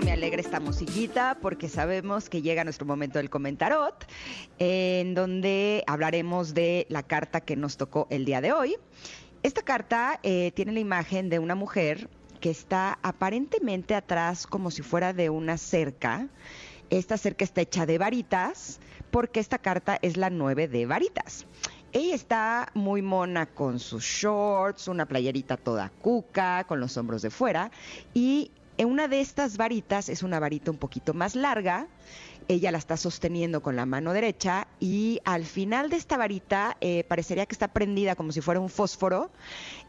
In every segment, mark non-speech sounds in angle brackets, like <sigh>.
Me alegra esta musiquita, porque sabemos que llega nuestro momento del comentarot, en donde hablaremos de la carta que nos tocó el día de hoy. Esta carta eh, tiene la imagen de una mujer que está aparentemente atrás como si fuera de una cerca. Esta cerca está hecha de varitas, porque esta carta es la 9 de varitas. Ella está muy mona con sus shorts, una playerita toda cuca, con los hombros de fuera, y una de estas varitas es una varita un poquito más larga. Ella la está sosteniendo con la mano derecha y al final de esta varita eh, parecería que está prendida como si fuera un fósforo.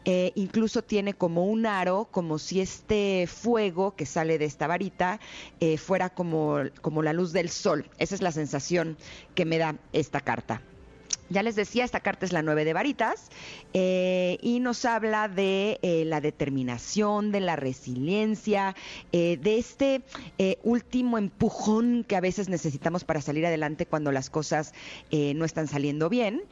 Eh, incluso tiene como un aro, como si este fuego que sale de esta varita eh, fuera como, como la luz del sol. Esa es la sensación que me da esta carta. Ya les decía, esta carta es la nueve de varitas eh, y nos habla de eh, la determinación, de la resiliencia, eh, de este último empujón que a veces necesitamos para salir adelante cuando las cosas no están saliendo bien.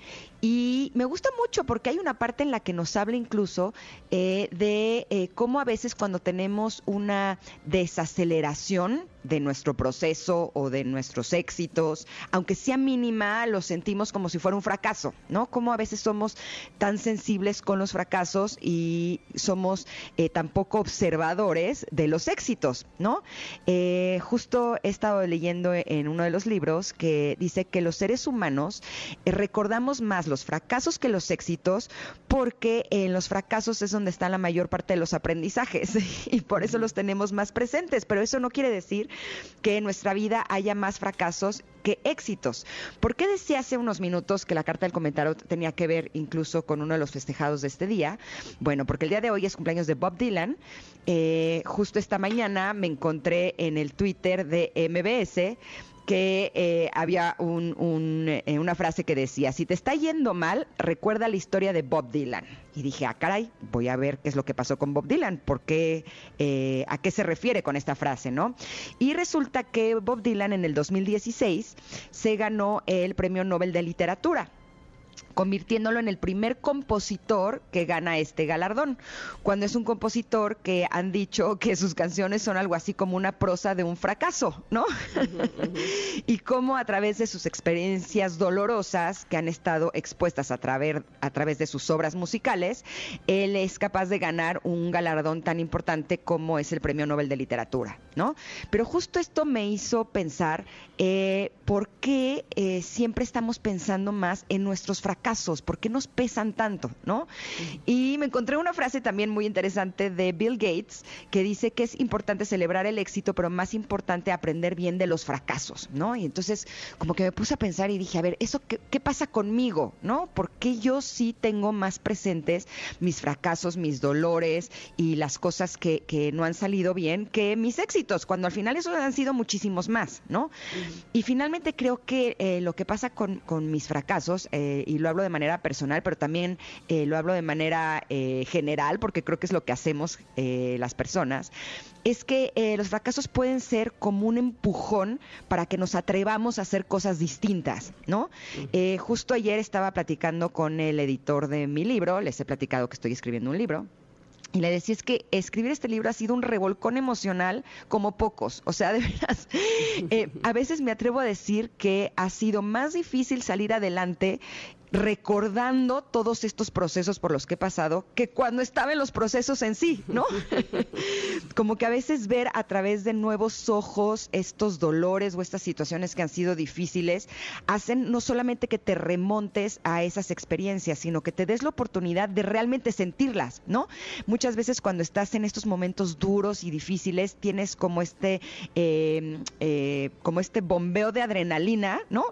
Y me gusta mucho porque hay una parte en la que nos habla incluso de cómo a veces cuando tenemos una desaceleración, de nuestro proceso o de nuestros éxitos, aunque sea mínima, lo sentimos como si fuera un fracaso, ¿no? Como a veces somos tan sensibles con los fracasos y somos eh, tan poco observadores de los éxitos, ¿no? Eh, justo he estado leyendo en uno de los libros que dice que los seres humanos eh, recordamos más los fracasos que los éxitos porque en los fracasos es donde está la mayor parte de los aprendizajes <laughs> y por eso los tenemos más presentes, pero eso no quiere decir que en nuestra vida haya más fracasos que éxitos. ¿Por qué decía hace unos minutos que la carta del comentario tenía que ver incluso con uno de los festejados de este día? Bueno, porque el día de hoy es cumpleaños de Bob Dylan. Eh, justo esta mañana me encontré en el Twitter de MBS que eh, había eh, una frase que decía, si te está yendo mal, recuerda la historia de Bob Dylan. Y dije, ah, caray, voy a ver qué es lo que pasó con Bob Dylan, porque eh, a qué se refiere con esta frase, ¿no? Y resulta que Bob Dylan en el 2016 se ganó el Premio Nobel de Literatura convirtiéndolo en el primer compositor que gana este galardón, cuando es un compositor que han dicho que sus canciones son algo así como una prosa de un fracaso, ¿no? <laughs> y cómo a través de sus experiencias dolorosas que han estado expuestas a través, a través de sus obras musicales, él es capaz de ganar un galardón tan importante como es el Premio Nobel de Literatura, ¿no? Pero justo esto me hizo pensar eh, por qué eh, siempre estamos pensando más en nuestros fracasos, por qué nos pesan tanto, ¿no? Y me encontré una frase también muy interesante de Bill Gates que dice que es importante celebrar el éxito, pero más importante aprender bien de los fracasos, ¿no? Y entonces como que me puse a pensar y dije, a ver, ¿eso qué, qué pasa conmigo, ¿no? ¿Por qué yo sí tengo más presentes mis fracasos, mis dolores y las cosas que, que no han salido bien que mis éxitos, cuando al final esos han sido muchísimos más, ¿no? Y finalmente creo que eh, lo que pasa con, con mis fracasos, eh, y lo hablo de manera personal, pero también eh, lo hablo de manera general, porque creo que es lo que hacemos las personas, es que los fracasos pueden ser como un empujón para que nos atrevamos a hacer cosas distintas, ¿no? justo ayer estaba platicando con el editor de mi libro, les he platicado que estoy escribiendo un libro, y le decía, es que escribir este libro ha sido un revolcón emocional como pocos. O sea, de veras, <laughs> eh, a veces me atrevo a decir que ha sido más difícil salir adelante recordando todos estos procesos por los que he pasado que cuando estaba en los procesos en sí, ¿no? <laughs> Como que a veces ver a través de nuevos ojos estos dolores o estas situaciones que han sido difíciles hacen no solamente que te remontes a esas experiencias, sino que te des la oportunidad de realmente sentirlas, ¿no? Muchas veces cuando estás en estos momentos duros y difíciles tienes como este, eh, eh, como este bombeo de adrenalina, ¿no?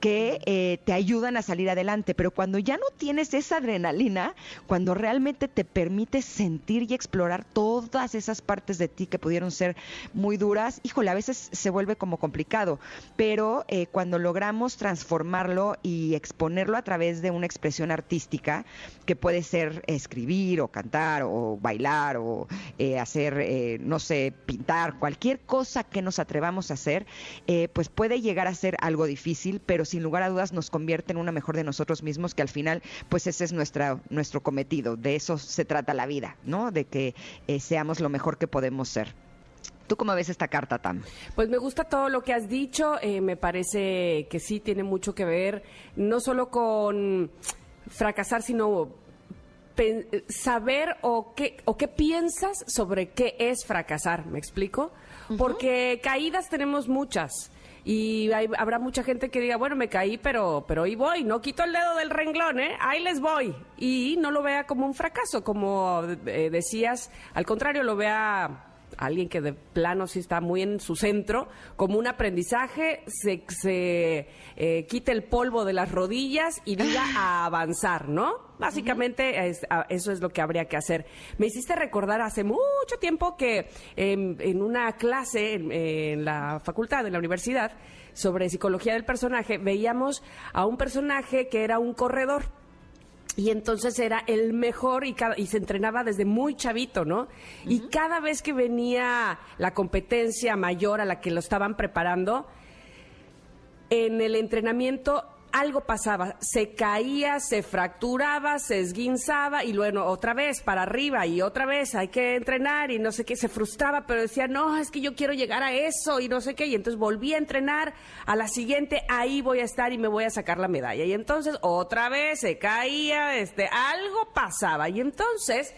Que eh, te ayudan a salir adelante pero cuando ya no tienes esa adrenalina, cuando realmente te permite sentir y explorar todas esas partes de ti que pudieron ser muy duras, híjole, a veces se vuelve como complicado, pero eh, cuando logramos transformarlo y exponerlo a través de una expresión artística, que puede ser escribir o cantar o bailar o eh, hacer, eh, no sé, pintar, cualquier cosa que nos atrevamos a hacer, pues puede llegar a ser algo difícil, pero sin lugar a dudas nos convierte en una mejor de nosotros mismos, que al final, pues ese es nuestra, nuestro cometido, de eso se trata la vida, ¿no? De que seamos lo mejor que podemos ser. ¿Tú cómo ves esta carta, Tam? Pues me gusta todo lo que has dicho. Eh, me parece que sí tiene mucho que ver, no solo con fracasar, sino saber o qué, o qué piensas sobre qué es fracasar. ¿Me explico? Porque caídas tenemos muchas. Y habrá mucha gente que diga, bueno, me caí, pero, pero ahí voy, no quito el dedo del renglón, ¿eh? Ahí les voy. Y no lo vea como un fracaso, como eh, decías, al contrario, lo vea alguien que de plano sí está muy en su centro, como un aprendizaje, se, se eh, quite el polvo de las rodillas y diga <laughs> a avanzar, ¿no? Básicamente eso es lo que habría que hacer. Me hiciste recordar hace mucho tiempo que en una clase en la facultad, en la universidad, sobre psicología del personaje, veíamos a un personaje que era un corredor y entonces era el mejor y, y, se entrenaba desde muy chavito, ¿no? Y cada vez que venía la competencia mayor a la que lo estaban preparando, en el entrenamiento algo pasaba, se caía, se fracturaba, se esguinzaba y luego otra vez para arriba y otra vez hay que entrenar y no sé qué, se frustraba, pero decía, no, es que yo quiero llegar a eso y no sé qué, y entonces volví a entrenar, a la siguiente ahí voy a estar y me voy a sacar la medalla. Y entonces otra vez se caía, este, algo pasaba. Y entonces...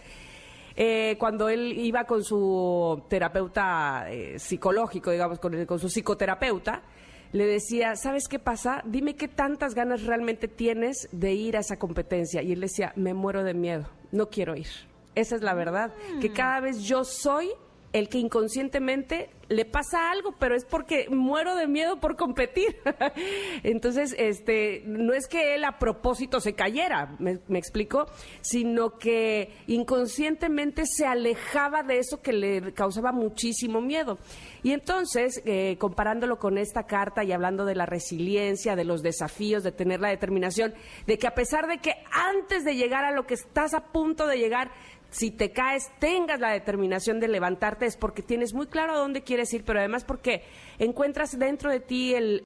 Eh, cuando él iba con su terapeuta eh, psicológico, digamos, con, con su psicoterapeuta, le decía, ¿sabes qué pasa? Dime qué tantas ganas realmente tienes de ir a esa competencia. Y él decía, me muero de miedo, no quiero ir. Esa es la verdad, que mm. cada vez yo soy el que inconscientemente le pasa algo, pero es porque muero de miedo por competir. <laughs> Entonces, este, no es que él a propósito se cayera, me, explico, sino que inconscientemente se alejaba de eso que le causaba muchísimo miedo. Y entonces, eh, comparándolo con esta carta y hablando de la resiliencia, de los desafíos, de tener la determinación, de que a pesar de que antes de llegar a lo que estás a punto de llegar, si te caes, tengas la determinación de levantarte, es porque tienes muy claro a dónde quieres ir, pero además porque encuentras dentro de ti el,